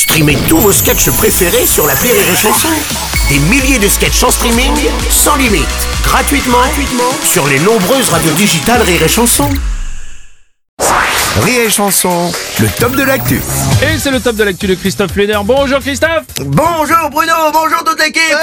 Streamez tous vos sketchs préférés sur la Rire et Chanson. Des milliers de sketchs en streaming, sans limite, gratuitement, gratuitement sur les nombreuses radios digitales Rire et Chanson. Rire et Chanson, le top de l'actu. Et c'est le top de l'actu de Christophe Leder. Bonjour Christophe Bonjour Bruno, bonjour toute l'équipe Ouais,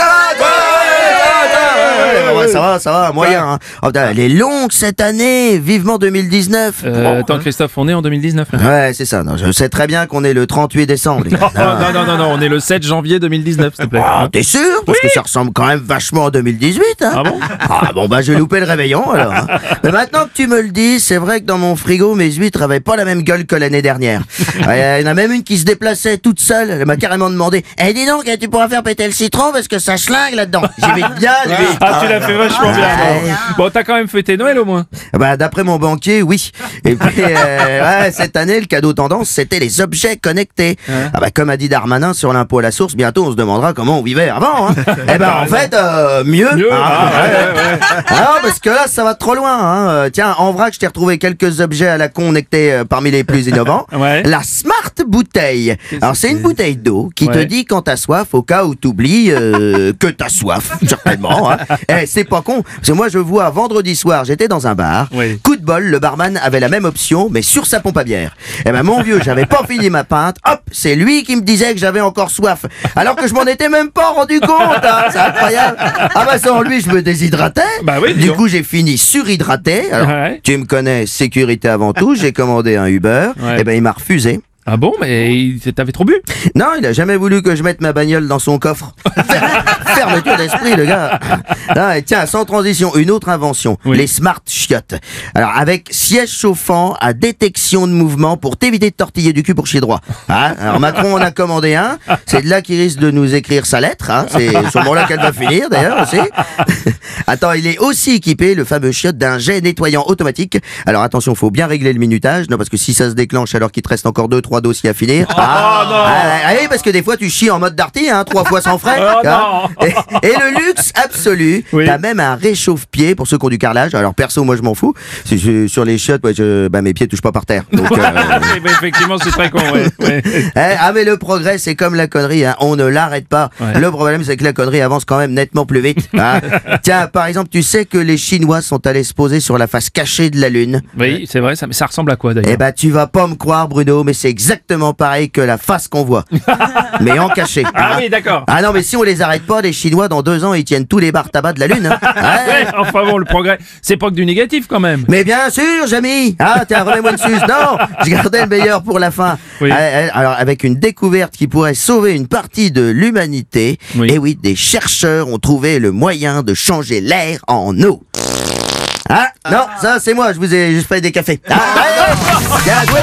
Ça va, ça va, moyen. Hein. Oh, putain, elle est longue cette année, vivement 2019. euh, Attends Christophe, on est en 2019. hein. Ouais, c'est ça. Non, je sais très bien qu'on est le 38 décembre. les gars. Non, non, non, non, on est le 7 janvier 2019, s'il te plaît. Ah, t'es sûr? Parce que ça ressemble quand même vachement à 2018. Hein Ah bon? Ah bon, bah j'ai loupé le réveillon alors. hein. Mais maintenant que tu me le dis, c'est vrai que dans mon frigo, mes huîtres avaient pas la même gueule que l'année dernière. Ouais, Il y en a même une qui se déplaçait toute seule. Elle m'a carrément demandé Eh dis donc, tu pourras faire péter le citron parce que ça schlingue là-dedans. J'y vais bien, les huîtres. Ah, tu l'as fait vachement bien. Ouais. Bon, Bon, t'as quand même fêté Noël au moins. Bah, d'après mon banquier, oui. Et puis, euh, ouais, cette année, le cadeau tendance, c'était les objets connectés. Ah bah, comme a dit Darmanin sur l'impôt à la source, bientôt on se demandera comment on vivait avant. Hein. Eh ben, en fait, euh, mieux. Mieux, Ah, ah, ouais, ouais, ouais. ah non, parce que là, ça va trop loin. Hein. Euh, Tiens, en vrac, je t'ai retrouvé quelques objets à la connectée euh, parmi les plus innovants. Ouais. La Smart Bouteille. Alors, c'est une bouteille d'eau qui te Ouais. dit quand t'as soif, au cas où t'oublies euh, que t'as soif, certainement. Hein. Eh, c'est pas con. Parce que moi, je vois vendredi soir, j'étais dans un bar. Oui. Coup de bol, le barman avait la même option, mais sur sa pompe à bière. Eh ben, mon vieux, j'avais pas fini ma pinte. Hop, c'est lui qui me disait que j'avais encore soif. Alors que je m'en étais même pas rendu compte. hein. C'est incroyable. Ah bah, sans lui, je me déshydratais. Bah oui, Du coup, j'ai fini surhydraté. Alors, Ouais. tu me connais, sécurité avant tout. J'ai commandé un Uber. Ouais. Eh ben, il m'a refusé. Ah bon, mais il- t'avais trop bu? Non, il a jamais voulu que je mette ma bagnole dans son coffre. Fermeture d'esprit, le gars. Ah, et tiens, sans transition, une autre invention. Oui. Les smart chiottes. Alors, avec siège chauffant à détection de mouvement pour t'éviter de tortiller du cul pour chier droit. Hein? Alors, Macron en a commandé un. C'est de là qu'il risque de nous écrire sa lettre. Hein C'est sûrement là qu'elle va finir, d'ailleurs, aussi. Attends, il est aussi équipé, le fameux chiotte, d'un jet nettoyant automatique. Alors, attention, faut bien régler le minutage. Non, parce que si ça se déclenche alors qu'il te reste encore deux, trois dossiers à finir. ah, non. ah, ah oui, parce que des fois tu chies en mode darty, hein, trois fois sans frais. Oh, hein. et, et le luxe absolu, Oui. t'as même un réchauffe-pied pour ceux qui ont du carrelage. Alors perso, moi je m'en fous. Je- sur les chiottes, ouais, je, bah, mes pieds touchent pas par terre. Donc, euh, Effectivement, c'est très con, ouais. ouais. eh, ah mais le progrès c'est comme la connerie, hein, on ne l'arrête pas. Le problème c'est que la connerie avance quand même nettement plus vite. hein. Tiens, par exemple, tu sais que les Chinois sont allés se poser sur la face cachée de la Lune. Oui, c'est vrai, ça, mais ça ressemble à quoi d'ailleurs? Eh ben, tu vas pas me croire, Bruno, mais c'est exactement pareil que la face qu'on voit. mais en cachet. Ah hein. oui, d'accord. Ah non, mais si on les arrête pas, les Chinois, dans deux ans, ils tiennent tous les bars tabac de la Lune. hein. Ouais. Ouais, enfin bon, le progrès, c'est pas que du négatif quand même. Mais bien sûr, Jamy Ah, tiens, remets-moi suce. Non, je gardais le meilleur pour la fin. Oui. Ah, ah, Alors, avec une découverte qui pourrait sauver une partie de l'humanité, Oui. et oui, des chercheurs ont trouvé le moyen de changer l'air en eau. Ah, non, ça c'est moi, je vous ai juste fait des cafés. Ah, allez, bien joué.